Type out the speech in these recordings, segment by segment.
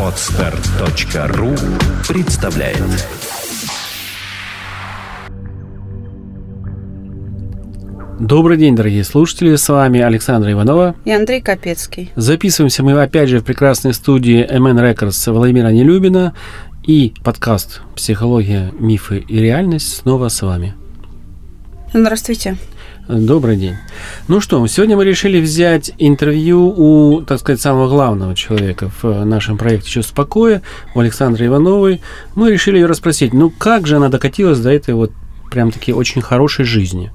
Отстар.ру представляет Добрый день, дорогие слушатели, с вами Александра Иванова. И Андрей Капецкий. Записываемся мы опять же в прекрасной студии MN Records Владимира Нелюбина и подкаст «Психология, мифы и реальность» снова с вами. Здравствуйте. Добрый день. Ну что, сегодня мы решили взять интервью у, так сказать, самого главного человека в нашем проекте «Чувство покоя», у Александры Ивановой. Мы решили ее расспросить, ну как же она докатилась до этой вот прям-таки очень хорошей жизни.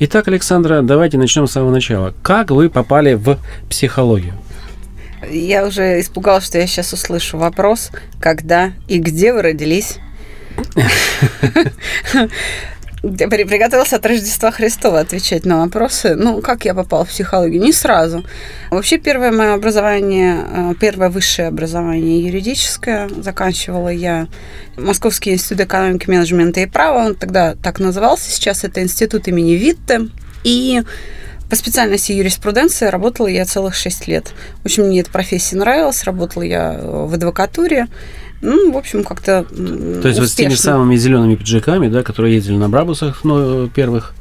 Итак, Александра, давайте начнем с самого начала. Как вы попали в психологию? Я уже испугалась, что я сейчас услышу вопрос, когда и где вы родились. Приготовился от Рождества Христова отвечать на вопросы. Ну, как я попала в психологию? Не сразу. Вообще, первое мое образование, э, первое высшее образование юридическое заканчивала я Московский институт экономики, менеджмента и права. Он тогда так назывался. Сейчас это институт имени Витте. И по специальности юриспруденция работала я целых шесть лет. В общем, мне эта профессия нравилась. Работала я в адвокатуре. Ну, в общем, как-то То есть вот с теми самыми зелеными пиджаками, да, которые ездили на Брабусах ну, первых,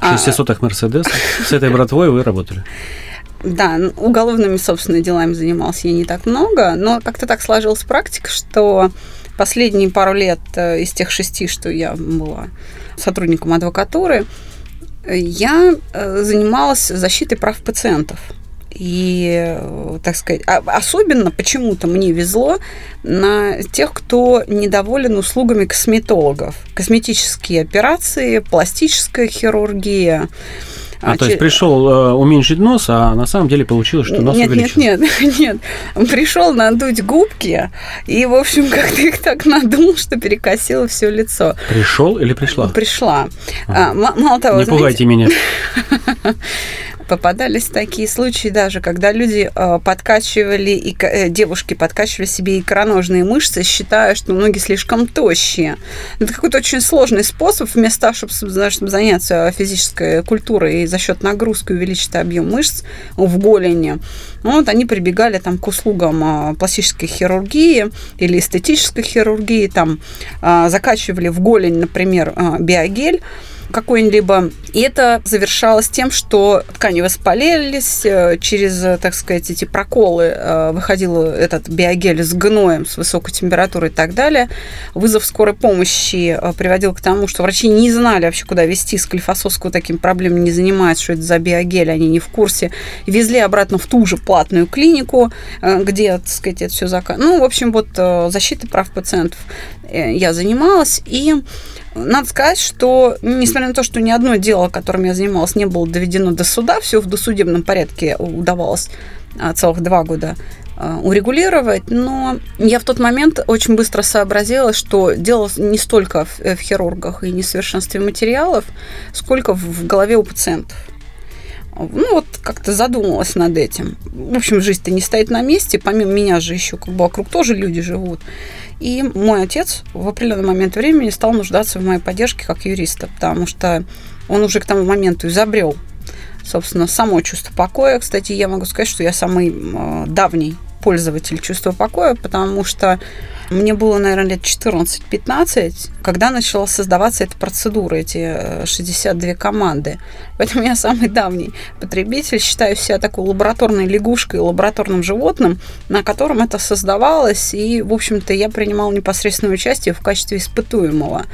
600-х а. Мерседесах, с этой братвой вы работали? Да, уголовными, собственно, делами занимался я не так много, но как-то так сложилась практика, что последние пару лет э, из тех шести, что я была сотрудником адвокатуры, я э, занималась защитой прав пациентов. И, так сказать, а, особенно почему-то мне везло на тех, кто недоволен услугами косметологов. Косметические операции, пластическая хирургия. А, а то есть пришел э, уменьшить нос, а на самом деле получилось, что нос нет, увеличился. Нет, нет, нет. Пришел надуть губки, и, в общем, как-то их так надул, что перекосило все лицо. Пришел или пришла? Пришла. А. А, мало того, Не знаете, пугайте меня. попадались такие случаи даже, когда люди э, подкачивали, и, э, девушки подкачивали себе икроножные мышцы, считая, что ноги слишком тощие. Это какой-то очень сложный способ, вместо того, чтобы, чтобы заняться физической культурой и за счет нагрузки увеличить объем мышц в голени. Ну, вот они прибегали там к услугам э, пластической хирургии или эстетической хирургии, там закачивали в голень, например, биогель, какой-либо. И это завершалось тем, что ткани воспалились, э, через, э, так сказать, эти проколы э, выходил этот биогель с гноем, с высокой температурой и так далее. Вызов скорой помощи приводил к тому, что врачи не знали вообще, куда вести склифосовскую таким проблемами не занимаются, что это за биогель, они не в курсе. Везли обратно в ту же платную клинику, где, так сказать, это все заказ. Ну, в общем, вот защита прав пациентов я занималась. И надо сказать, что, несмотря на то, что ни одно дело, которым я занималась, не было доведено до суда, все в досудебном порядке удавалось а, целых два года а, урегулировать, но я в тот момент очень быстро сообразила, что дело не столько в, в хирургах и несовершенстве материалов, сколько в голове у пациентов. Ну, вот как-то задумалась над этим. В общем, жизнь-то не стоит на месте, помимо меня же еще как бы вокруг тоже люди живут. И мой отец в определенный момент времени стал нуждаться в моей поддержке как юриста, потому что он уже к тому моменту изобрел, собственно, само чувство покоя. Кстати, я могу сказать, что я самый давний пользователь чувства покоя, потому что мне было, наверное, лет 14-15, когда начала создаваться эта процедура, эти 62 э, команды. Поэтому я самый давний потребитель, считаю себя такой лабораторной лягушкой, лабораторным животным, на котором это создавалось, и, в общем-то, я принимала непосредственное участие в качестве испытуемого.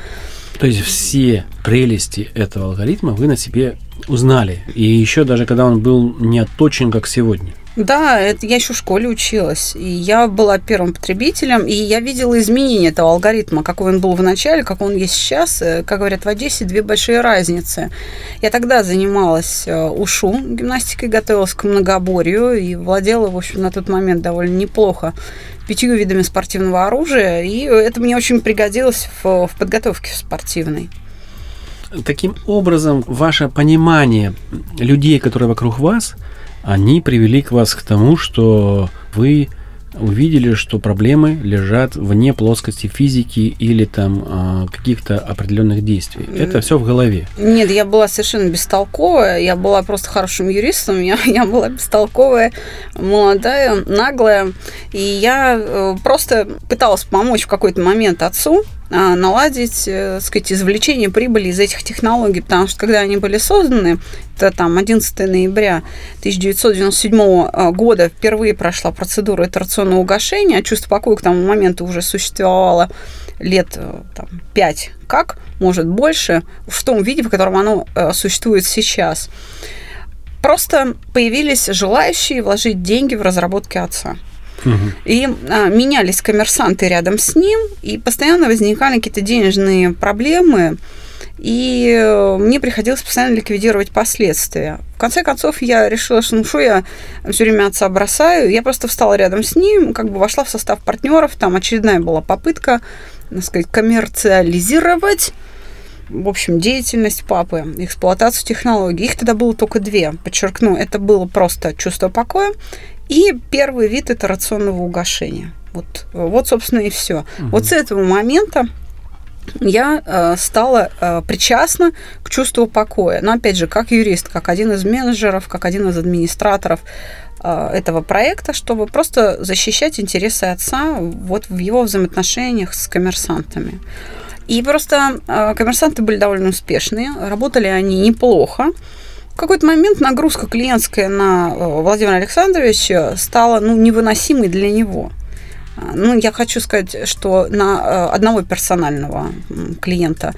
То есть все прелести этого алгоритма вы на себе узнали. И еще даже когда он был не отточен, как сегодня. Да, это я еще в школе училась. И я была первым потребителем, и я видела изменения этого алгоритма, какой он был в начале, как он есть сейчас. Э, как говорят в Одессе, две большие разницы. Я тогда занималась э, ушу гимнастикой, готовилась к многоборью и владела, в общем, на тот момент довольно неплохо пятью видами спортивного оружия, и это мне очень пригодилось в, в подготовке спортивной. Таким образом, ваше понимание людей, которые вокруг вас – они привели к вас к тому, что вы увидели, что проблемы лежат вне плоскости физики или там а, каких-то определенных действий. Это все в голове. Нет, я была совершенно бестолковая, я была просто хорошим юристом, я, я была бестолковая, молодая, наглая, и я э, просто пыталась помочь в какой-то момент отцу, наладить, э, сказать, извлечение прибыли из этих технологий, потому что когда они были созданы, это там 11 ноября 1997 а, года впервые прошла процедура итерационного угошения, а чувство покоя к тому моменту уже существовало лет э, там, 5, как, может, больше, в том виде, в котором оно э, существует сейчас. Просто появились желающие вложить деньги в разработки отца. И а, менялись коммерсанты рядом с ним, и постоянно возникали какие-то денежные проблемы, и э, мне приходилось постоянно ликвидировать последствия. В конце концов, я решила, что ну что я все время отца бросаю. Я просто встала рядом с ним, как бы вошла в состав партнеров. Там очередная была попытка, так сказать, коммерциализировать в общем, деятельность папы, эксплуатацию технологий. Их тогда было только две. Подчеркну, это было просто чувство покоя и первый вид это рационного угошения. Вот, вот собственно, и все. Угу. Вот с этого момента я э, стала э, причастна к чувству покоя. Но опять же, как юрист, как один из менеджеров, как один из администраторов э, этого проекта, чтобы просто защищать интересы отца вот в его взаимоотношениях с коммерсантами. И просто коммерсанты были довольно успешные, работали они неплохо. В какой-то момент нагрузка клиентская на э, Владимира Александровича стала ну, невыносимой для него. А, ну, я хочу сказать, что на э, одного персонального клиента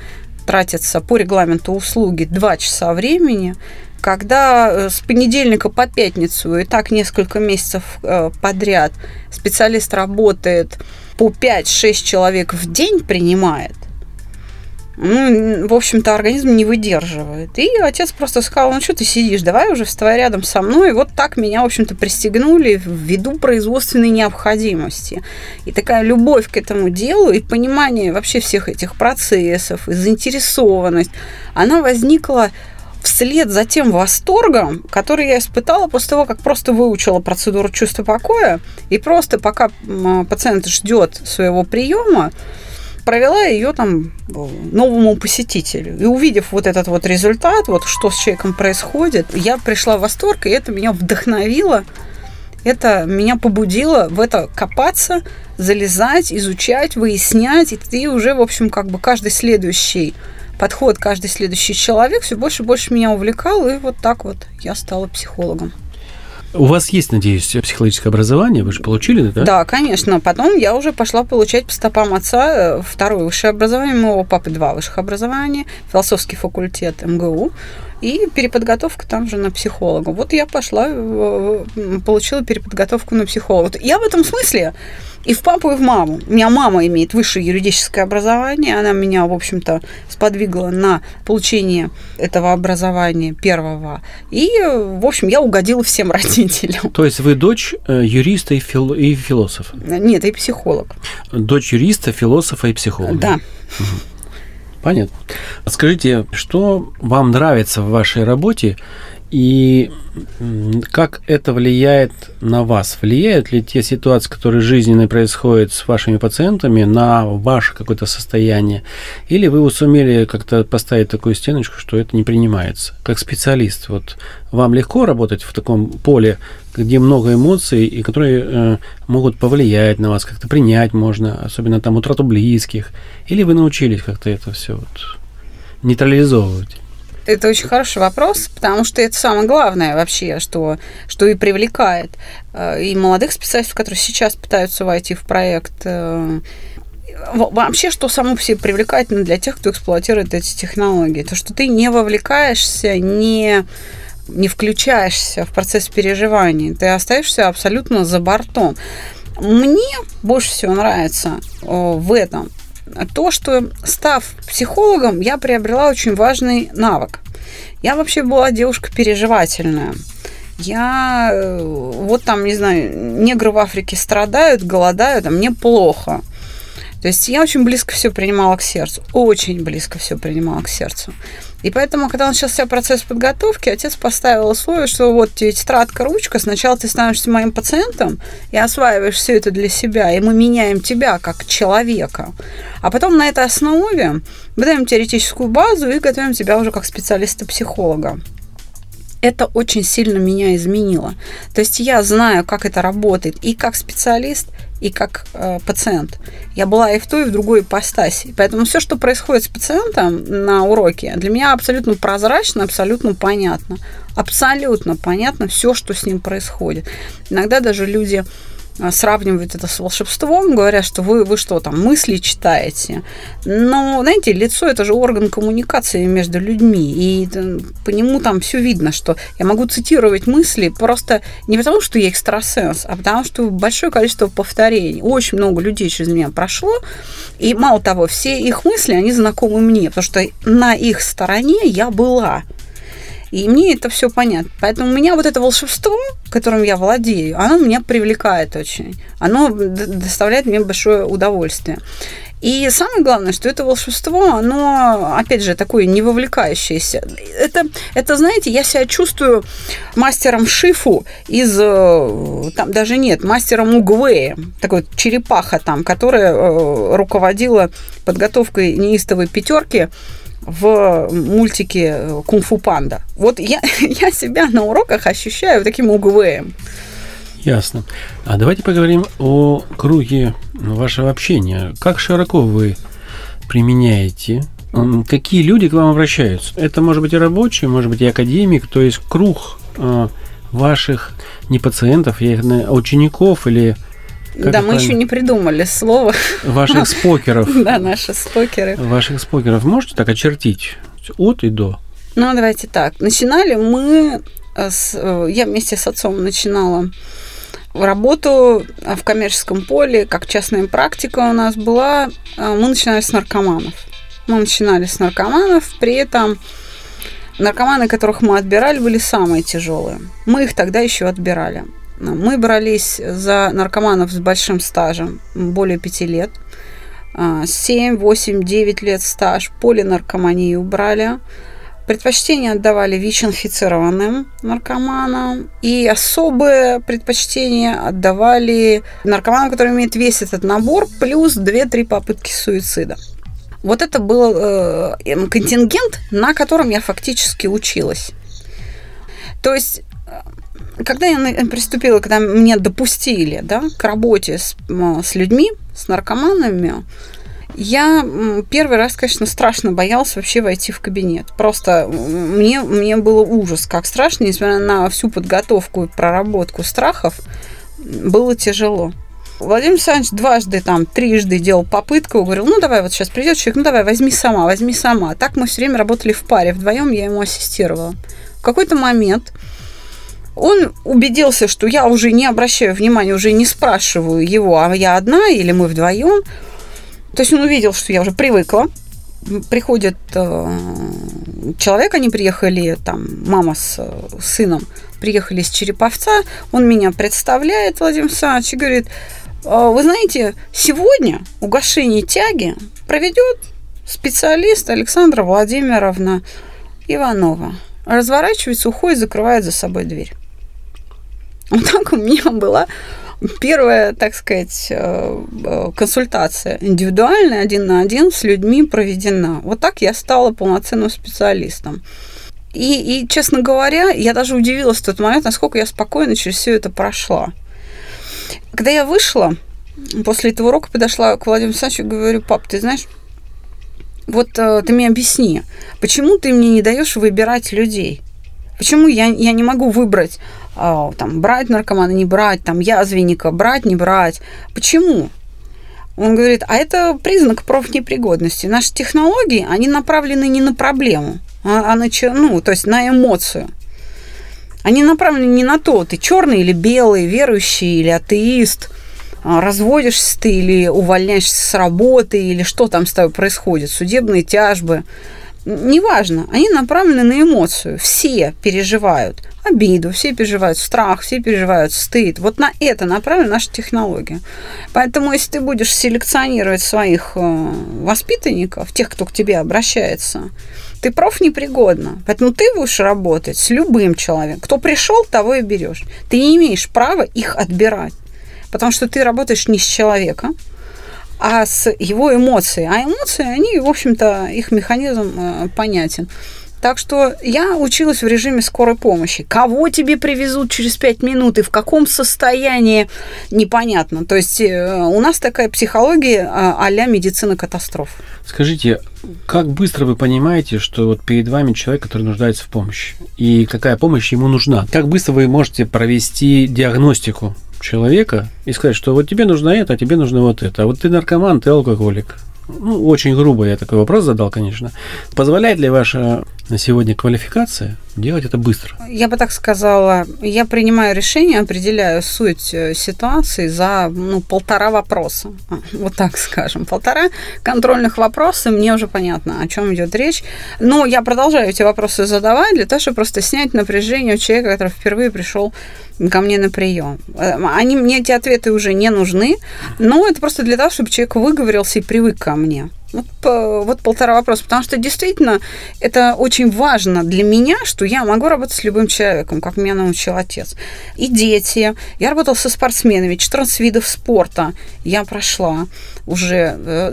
тратится по регламенту услуги 2 часа времени, когда э, с понедельника по пятницу и так несколько месяцев подряд специалист работает по 5-6 человек в день принимает, в общем-то, организм не выдерживает. И отец просто сказал, ну что ты сидишь, давай уже вставай рядом со мной. И вот так меня, в общем-то, пристегнули ввиду производственной необходимости. И такая любовь к этому делу и понимание вообще всех этих процессов, и заинтересованность, она возникла вслед за тем восторгом, который я испытала после того, как просто выучила процедуру чувства покоя, и просто пока пациент ждет своего приема, провела ее там новому посетителю. И увидев вот этот вот результат, вот что с человеком происходит, я пришла в восторг, и это меня вдохновило, это меня побудило в это копаться, залезать, изучать, выяснять, и ты уже, в общем, как бы каждый следующий подход, каждый следующий человек все больше и больше меня увлекал, и вот так вот я стала психологом. У вас есть, надеюсь, психологическое образование? Вы же получили, да? Да, конечно. Потом я уже пошла получать по стопам отца э, второе высшее образование. Моего папы два высших образования. Философский факультет МГУ и переподготовка там же на психолога. Вот я пошла, э, получила переподготовку на психолога. Я в этом смысле и в папу, и в маму. У меня мама имеет высшее юридическое образование, она меня, в общем-то, сподвигла на получение этого образования первого. И, в общем, я угодила всем родителям. То есть вы дочь э, юриста и, фил... и философа? Нет, и психолог. Дочь юриста, философа и психолога? Да. Понятно. Скажите, что вам нравится в вашей работе и как это влияет на вас? Влияют ли те ситуации, которые жизненно происходят с вашими пациентами, на ваше какое-то состояние? Или вы сумели как-то поставить такую стеночку, что это не принимается? Как специалист, вот вам легко работать в таком поле, где много эмоций, и которые э, могут повлиять на вас, как-то принять можно, особенно там утрату близких? Или вы научились как-то это все вот нейтрализовывать? Это очень хороший вопрос, потому что это самое главное вообще, что, что и привлекает э, и молодых специалистов, которые сейчас пытаются войти в проект. Э, вообще, что само по себе привлекательно для тех, кто эксплуатирует эти технологии, то, что ты не вовлекаешься, не не включаешься в процесс переживаний, ты остаешься абсолютно за бортом. Мне больше всего нравится э, в этом то, что став психологом, я приобрела очень важный навык. Я вообще была девушка переживательная. Я э, вот там, не знаю, негры в Африке страдают, голодают, а мне плохо. То есть я очень близко все принимала к сердцу, очень близко все принимала к сердцу. И поэтому, когда начался процесс подготовки, отец поставил условие, что вот тебе тетрадка, ручка, сначала ты становишься моим пациентом и осваиваешь все это для себя, и мы меняем тебя как человека. А потом на этой основе мы даем теоретическую базу и готовим тебя уже как специалиста-психолога это очень сильно меня изменило. То есть я знаю, как это работает и как специалист, и как э, пациент. Я была и в той, и в другой ипостаси. Поэтому все, что происходит с пациентом на уроке, для меня абсолютно прозрачно, абсолютно понятно. Абсолютно понятно все, что с ним происходит. Иногда даже люди сравнивают это с волшебством, говорят, что вы, вы что там, мысли читаете. Но, знаете, лицо – это же орган коммуникации между людьми, и по нему там все видно, что я могу цитировать мысли просто не потому, что я экстрасенс, а потому, что большое количество повторений. Очень много людей через меня прошло, и мало того, все их мысли, они знакомы мне, потому что на их стороне я была – и мне это все понятно. Поэтому у меня вот это волшебство, которым я владею, оно меня привлекает очень. Оно доставляет мне большое удовольствие. И самое главное, что это волшебство, оно, опять же, такое не вовлекающееся. Это, это, знаете, я себя чувствую мастером Шифу из, э, там даже нет, мастером Угвея, такой черепаха там, которая э, руководила подготовкой неистовой пятерки в мультике «Кунг-фу панда». Вот я, я себя на уроках ощущаю таким угвеем. Ясно. А давайте поговорим о круге вашего общения. Как широко вы применяете Какие люди к вам обращаются? Это может быть и рабочий, может быть и академик, то есть круг э, ваших не пациентов, а учеников или как да, мы еще не придумали слово. Ваших спокеров. Да, наши спокеры. Ваших спокеров можете так очертить? От и до. Ну, давайте так. Начинали мы, э, с, э, я вместе с отцом начинала работу в коммерческом поле, как частная практика у нас была. Э, мы начинали с наркоманов. Мы начинали с наркоманов, при этом наркоманы, которых мы отбирали, были самые тяжелые. Мы их тогда еще отбирали. Мы брались за наркоманов с большим стажем, более пяти лет. 7, 8, 9 лет стаж, полинаркоманию брали. Предпочтение отдавали ВИЧ-инфицированным наркоманам. И особое предпочтение отдавали наркоманам, которые имеют весь этот набор, плюс 2-3 попытки суицида. Вот это был э, контингент, на котором я фактически училась. То есть когда я приступила, когда меня допустили да, к работе с, с людьми, с наркоманами, я первый раз, конечно, страшно боялась вообще войти в кабинет. Просто мне, мне было ужас, как страшно, несмотря на всю подготовку и проработку страхов, было тяжело. Владимир Александрович дважды, там, трижды делал попытку, говорил, ну, давай, вот сейчас придет человек, ну, давай, возьми сама, возьми сама. Так мы все время работали в паре, вдвоем я ему ассистировала. В какой-то момент он убедился, что я уже не обращаю внимания, уже не спрашиваю его, а я одна или мы вдвоем. То есть он увидел, что я уже привыкла. Приходит э, человек, они приехали, там, мама с э, сыном приехали из Череповца, он меня представляет, Владимир Александрович, и говорит, «А вы знаете, сегодня угошение тяги проведет специалист Александра Владимировна Иванова. Разворачивается, уходит, закрывает за собой дверь. Вот так у меня была первая, так сказать, э, э, консультация индивидуальная, один на один с людьми проведена. Вот так я стала полноценным специалистом. И, и, честно говоря, я даже удивилась в тот момент, насколько я спокойно через все это прошла. Когда я вышла, после этого урока подошла к Владимиру Александровичу и говорю, пап, ты знаешь, вот э, ты мне объясни, почему ты мне не даешь выбирать людей? Почему я, я не могу выбрать, э, там, брать наркомана, не брать, там, язвенника, брать, не брать? Почему? Он говорит, а это признак профнепригодности. Наши технологии, они направлены не на проблему, а, а на, ну, то есть на эмоцию. Они направлены не на то, ты черный или белый, верующий или атеист, а, разводишься ты или увольняешься с работы, или что там с тобой происходит, судебные тяжбы – неважно, они направлены на эмоцию. Все переживают обиду, все переживают страх, все переживают стыд. Вот на это направлена наша технология. Поэтому, если ты будешь селекционировать своих э, воспитанников, тех, кто к тебе обращается, ты проф непригодна. Поэтому ты будешь работать с любым человеком. Кто пришел, того и берешь. Ты не имеешь права их отбирать. Потому что ты работаешь не с человеком, а с его эмоцией. А эмоции, они, в общем-то, их механизм э, понятен. Так что я училась в режиме скорой помощи. Кого тебе привезут через пять минут и в каком состоянии, непонятно. То есть э, у нас такая психология а-ля медицина катастроф. Скажите, как быстро вы понимаете, что вот перед вами человек, который нуждается в помощи, и какая помощь ему нужна? Как быстро вы можете провести диагностику человека и сказать, что вот тебе нужно это, а тебе нужно вот это, а вот ты наркоман, ты алкоголик, ну, очень грубо я такой вопрос задал, конечно. Позволяет ли ваша на сегодня квалификация делать это быстро? Я бы так сказала, я принимаю решение, определяю суть э, ситуации за ну, полтора вопроса. Вот так скажем. Полтора контрольных вопроса, мне уже понятно, о чем идет речь. Но я продолжаю эти вопросы задавать для того, чтобы просто снять напряжение у человека, который впервые пришел ко мне на прием. Э, они мне эти ответы уже не нужны, но это просто для того, чтобы человек выговорился и привык ко мне. Вот, вот полтора вопроса, потому что действительно это очень важно для меня, что я могу работать с любым человеком, как меня научил отец. И дети. Я работала со спортсменами, 14 видов спорта я прошла уже. Э,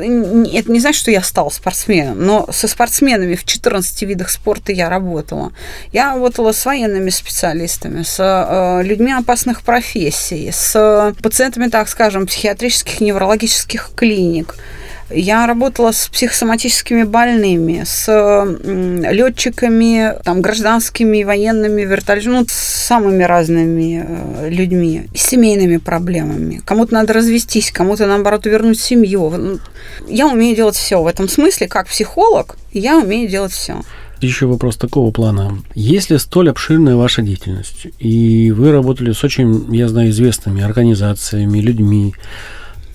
это не значит, что я стала спортсменом, но со спортсменами в 14 видах спорта я работала. Я работала с военными специалистами, с э, людьми опасных профессий, с пациентами, так скажем, психиатрических неврологических клиник – я работала с психосоматическими больными, с летчиками, там, гражданскими, военными, вертолетами, ну, с самыми разными э, людьми, с семейными проблемами. Кому-то надо развестись, кому-то, наоборот, вернуть семью. Ну, я умею делать все. В этом смысле, как психолог, я умею делать все. Еще вопрос такого плана. Если столь обширная ваша деятельность, и вы работали с очень, я знаю, известными организациями, людьми,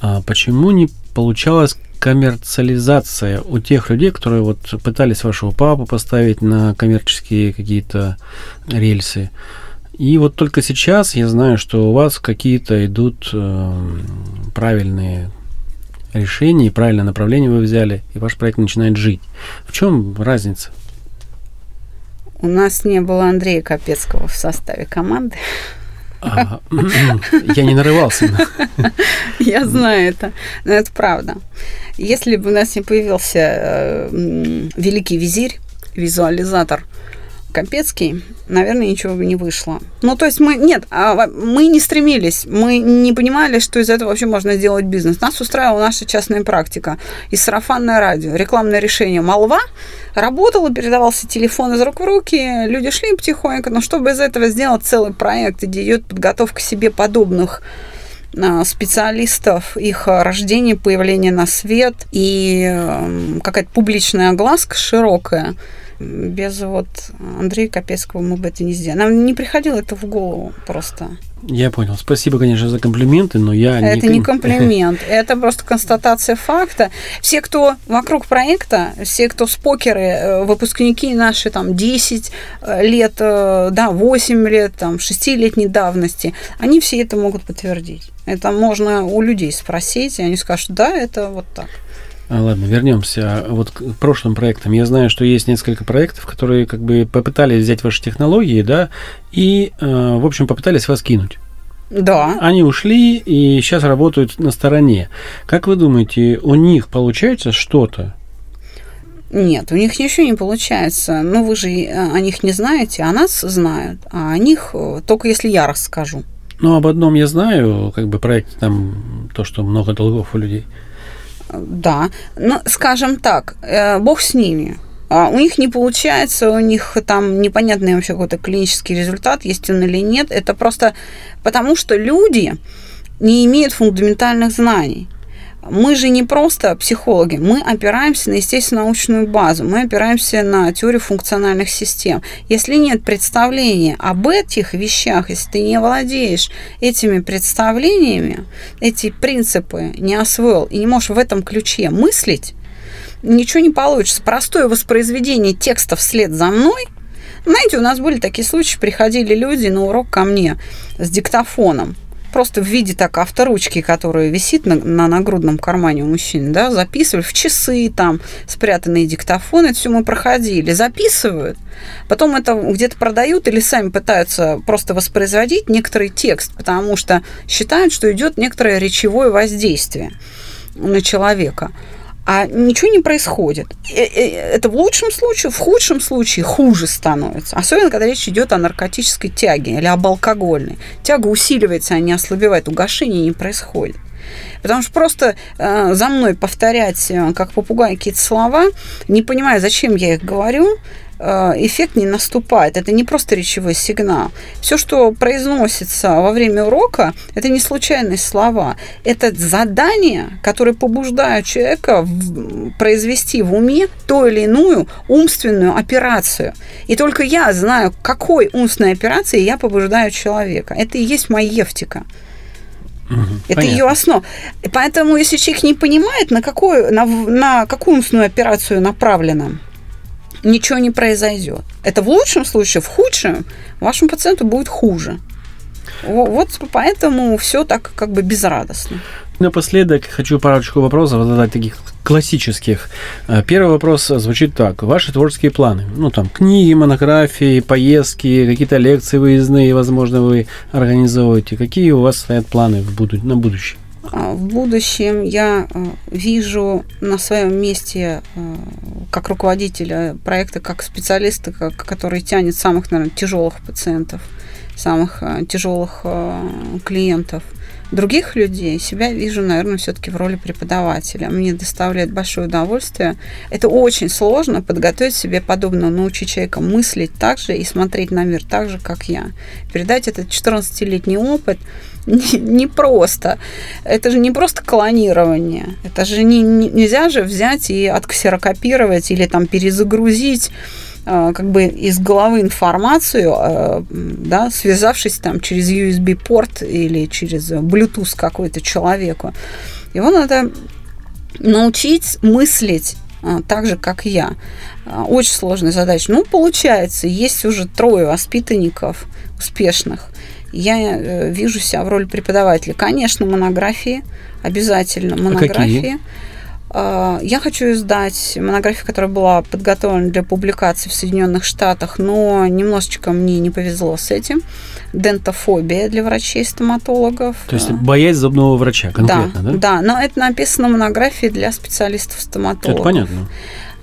а почему не получалось коммерциализация у тех людей, которые вот пытались вашего папу поставить на коммерческие какие-то рельсы. И вот только сейчас я знаю, что у вас какие-то идут э, правильные решения и правильное направление вы взяли, и ваш проект начинает жить. В чем разница? У нас не было Андрея Капецкого в составе команды. А, я не нарывался. Я знаю это. Но это правда. Если бы у нас не появился э, великий визирь, визуализатор Капецкий, наверное, ничего бы не вышло. Ну, то есть мы, нет, а мы не стремились, мы не понимали, что из этого вообще можно сделать бизнес. Нас устраивала наша частная практика. И сарафанное радио, рекламное решение «Молва» работало, передавался телефон из рук в руки, люди шли потихоньку, но чтобы из этого сделать целый проект, где идет подготовка себе подобных а, специалистов, их рождение, появление на свет и эм, какая-то публичная огласка широкая – без вот Андрея Капецкого мы бы это не сделали. Нам не приходило это в голову просто. Я понял. Спасибо, конечно, за комплименты, но я это не... не комплимент, это просто констатация факта. Все, кто вокруг проекта, все, кто спокеры, э, выпускники наши там 10 э, лет, э, да, 8 лет, там 6-летней давности, они все это могут подтвердить. Это можно у людей спросить, и они скажут, да, это вот так. А, ладно, вернемся вот к прошлым проектам. Я знаю, что есть несколько проектов, которые как бы попытались взять ваши технологии, да, и, э, в общем, попытались вас кинуть. Да. Они ушли и сейчас работают на стороне. Как вы думаете, у них получается что-то? Нет, у них ничего не получается. Ну, вы же э, о них не знаете, а нас знают. А о них э, только если я расскажу. Ну, об одном я знаю, как бы проект там, то, что много долгов у людей. Да, ну, скажем так, э, бог с ними. А у них не получается, у них там непонятный вообще какой-то клинический результат, есть он или нет. Это просто потому, что люди не имеют фундаментальных знаний. Мы же не просто психологи, мы опираемся на естественно-научную базу, мы опираемся на теорию функциональных систем. Если нет представления об этих вещах, если ты не владеешь этими представлениями, эти принципы не освоил и не можешь в этом ключе мыслить, ничего не получится. Простое воспроизведение текста вслед за мной знаете, у нас были такие случаи, приходили люди на урок ко мне с диктофоном просто в виде так авторучки, которая висит на, на нагрудном кармане у мужчин, да, записывали в часы, там, спрятанные диктофоны, это все мы проходили, записывают, потом это где-то продают или сами пытаются просто воспроизводить некоторый текст, потому что считают, что идет некоторое речевое воздействие на человека а ничего не происходит. Э, э, это в лучшем случае, в худшем случае хуже становится. Особенно, когда речь идет о наркотической тяге или об алкогольной. Тяга усиливается, а не ослабевает, угошение не происходит. Потому что просто э, за мной повторять, э, как попугай, какие-то слова, не понимая, зачем я их говорю, эффект не наступает. Это не просто речевой сигнал. Все, что произносится во время урока, это не случайные слова. Это задания, которые побуждают человека произвести в уме ту или иную умственную операцию. И только я знаю, какой умственной операции я побуждаю человека. Это и есть маевтика. Угу, это понятно. ее основа. Поэтому, если человек не понимает, на какую, на, на какую умственную операцию направлена ничего не произойдет. Это в лучшем случае, в худшем вашему пациенту будет хуже. Вот поэтому все так как бы безрадостно. Напоследок хочу парочку вопросов задать таких классических. Э, первый вопрос звучит так. Ваши творческие планы? Ну, там, книги, монографии, поездки, какие-то лекции выездные, возможно, вы организовываете. Какие у вас стоят планы в буду- на будущее? А, в будущем я э, вижу на своем месте э, как руководителя проекта, как специалиста, который тянет самых, наверное, тяжелых пациентов, самых э, тяжелых клиентов – других людей себя вижу, наверное, все-таки в роли преподавателя. Мне доставляет большое удовольствие. Это очень сложно подготовить себе подобно, научить человека мыслить так же и смотреть на мир так же, как я. Передать этот 14-летний опыт. Не это же не просто клонирование. Это же не, не, нельзя же взять и отксерокопировать или там перезагрузить как бы из головы информацию, э, да, связавшись там через USB-порт или через Bluetooth какой-то человеку. Его надо научить мыслить э, так же, как я. Очень сложная задача. Ну, получается, есть уже трое воспитанников успешных. Я вижу себя в роли преподавателя. Конечно, монографии, обязательно монографии. А какие? А, я хочу издать монографию, которая была подготовлена для публикации в Соединенных Штатах, но немножечко мне не повезло с этим. Дентофобия для врачей-стоматологов. То есть боязнь зубного врача конкретно, да? Да, да но это написано в монографии для специалистов-стоматологов. Это понятно.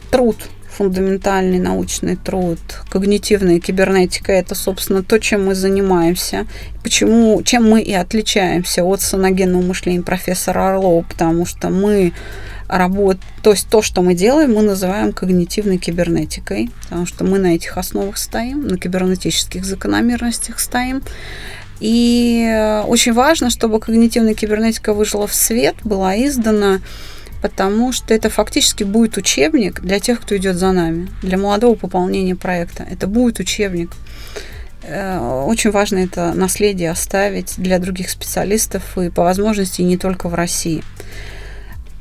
Труд фундаментальный научный труд, когнитивная кибернетика – это, собственно, то, чем мы занимаемся. Почему, чем мы и отличаемся от саногенного мышления профессора Орлова, потому что мы работ, то есть то, что мы делаем, мы называем когнитивной кибернетикой, потому что мы на этих основах стоим, на кибернетических закономерностях стоим. И очень важно, чтобы когнитивная кибернетика выжила в свет, была издана, потому что это фактически будет учебник для тех, кто идет за нами, для молодого пополнения проекта. Это будет учебник. Э, очень важно это наследие оставить для других специалистов и по возможности не только в России.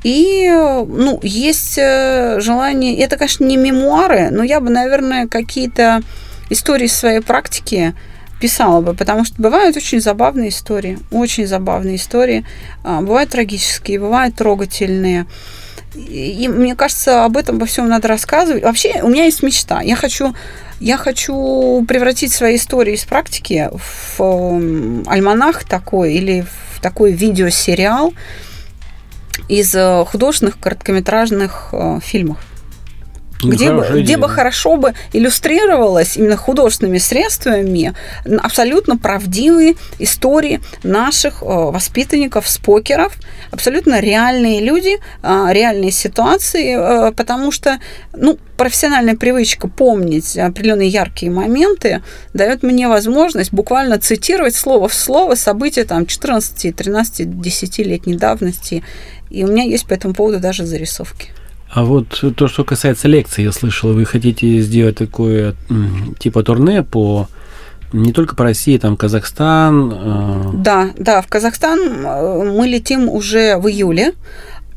И, ну, есть э, желание, это, конечно, не мемуары, но я бы, наверное, какие-то истории своей практики писала бы, потому что бывают очень забавные истории, очень забавные истории, а, бывают трагические, бывают трогательные. И мне кажется, об этом во всем надо рассказывать. Вообще, у меня есть мечта. Я хочу, я хочу превратить свои истории из практики в альманах такой или в такой видеосериал, из э, художественных короткометражных э, фильмов. Где, бы, где бы хорошо бы иллюстрировалось именно художественными средствами абсолютно правдивые истории наших э, воспитанников, спокеров, абсолютно реальные люди, э, реальные ситуации, э, потому что ну, профессиональная привычка помнить определенные яркие моменты дает мне возможность буквально цитировать слово в слово события там 14, 13, 10-летней давности и у меня есть по этому поводу даже зарисовки. А вот то, что касается лекций, я слышал, вы хотите сделать такое типа турне по не только по России, там Казахстан. Э... Да, да, в Казахстан э, мы летим уже в июле.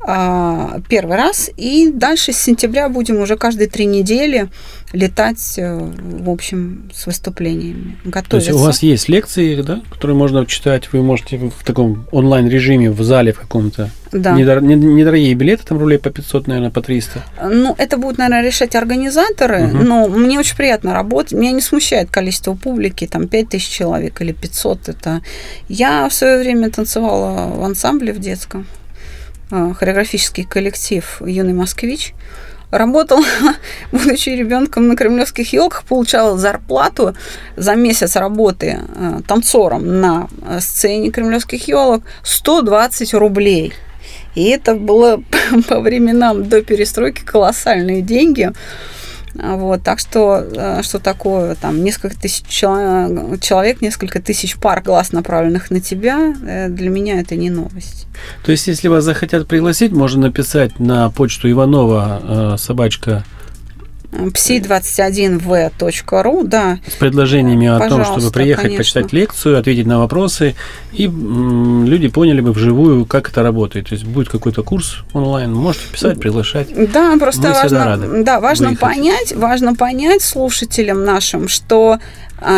А, первый раз. И дальше с сентября будем уже каждые три недели летать, э, в общем, с выступлениями. То есть у вас есть лекции, да, которые можно читать, вы можете в таком онлайн-режиме в зале в каком-то. Да. Недор- недорогие билеты, там рублей по 500, наверное, по 300. Ну, это будут, наверное, решать организаторы, угу. но мне очень приятно работать. Меня не смущает количество публики, там 5000 человек или 500. Это... Я в свое время танцевала в ансамбле в детском. Э, хореографический коллектив «Юный москвич», работал, будучи ребенком на кремлевских елках, получал зарплату за месяц работы э, танцором на э, сцене кремлевских елок 120 рублей. И это было по временам до перестройки колоссальные деньги. Вот, так что, э, что такое, там, несколько тысяч человек, несколько тысяч пар глаз, направленных на тебя, э, для меня это не новость. То есть, если вас захотят пригласить, можно написать на почту Иванова э, собачка psi21v.ru, да. С предложениями о том, чтобы приехать, конечно. почитать лекцию, ответить на вопросы, и люди поняли бы вживую, как это работает. То есть будет какой-то курс онлайн, можете писать, приглашать. Да, просто Мы важно, да, важно понять, важно понять слушателям нашим, что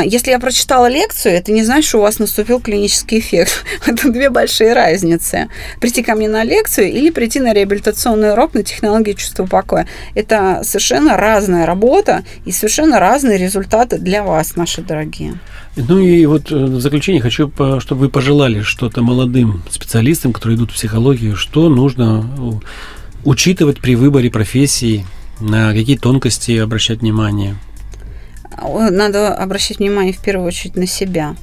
если я прочитала лекцию, это не значит, что у вас наступил клинический эффект. Это две большие разницы. Прийти ко мне на лекцию или прийти на реабилитационный урок на технологии чувства покоя. Это совершенно разная работа и совершенно разные результаты для вас, наши дорогие. Ну и вот э, в заключение хочу, чтобы вы пожелали что-то молодым специалистам, которые идут в психологию, что нужно учитывать при выборе профессии, на какие тонкости обращать внимание – надо обращать внимание в первую очередь на себя.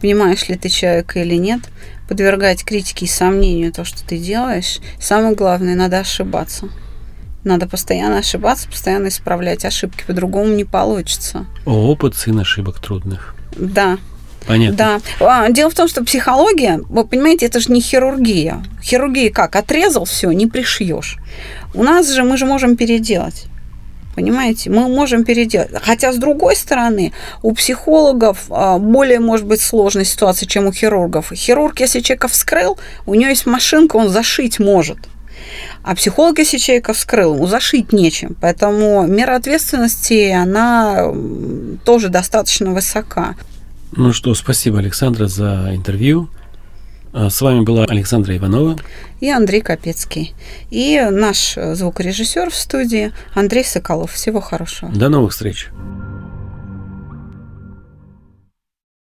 Понимаешь ли ты человека или нет, подвергать критике и сомнению то, что ты делаешь. Самое главное, надо ошибаться. Надо постоянно ошибаться, постоянно исправлять ошибки, по-другому не получится. Опыт сын ошибок трудных. Да. Понятно. Да. А, дело в том, что психология, вы понимаете, это же не хирургия. Хирургия как? Отрезал все, не пришьешь. У нас же мы же можем переделать. Понимаете, мы можем переделать. Хотя, с другой стороны, у психологов а, более, может быть, сложная ситуация, чем у хирургов. Хирург, если человека вскрыл, у него есть машинка, он зашить может. А психолог, если человека вскрыл, ему зашить нечем. Поэтому мера ответственности, она тоже достаточно высока. Ну что, спасибо, Александра, за интервью. А, с вами была Александра Иванова и Андрей Капецкий. И наш звукорежиссер в студии Андрей Соколов. Всего хорошего. До новых встреч.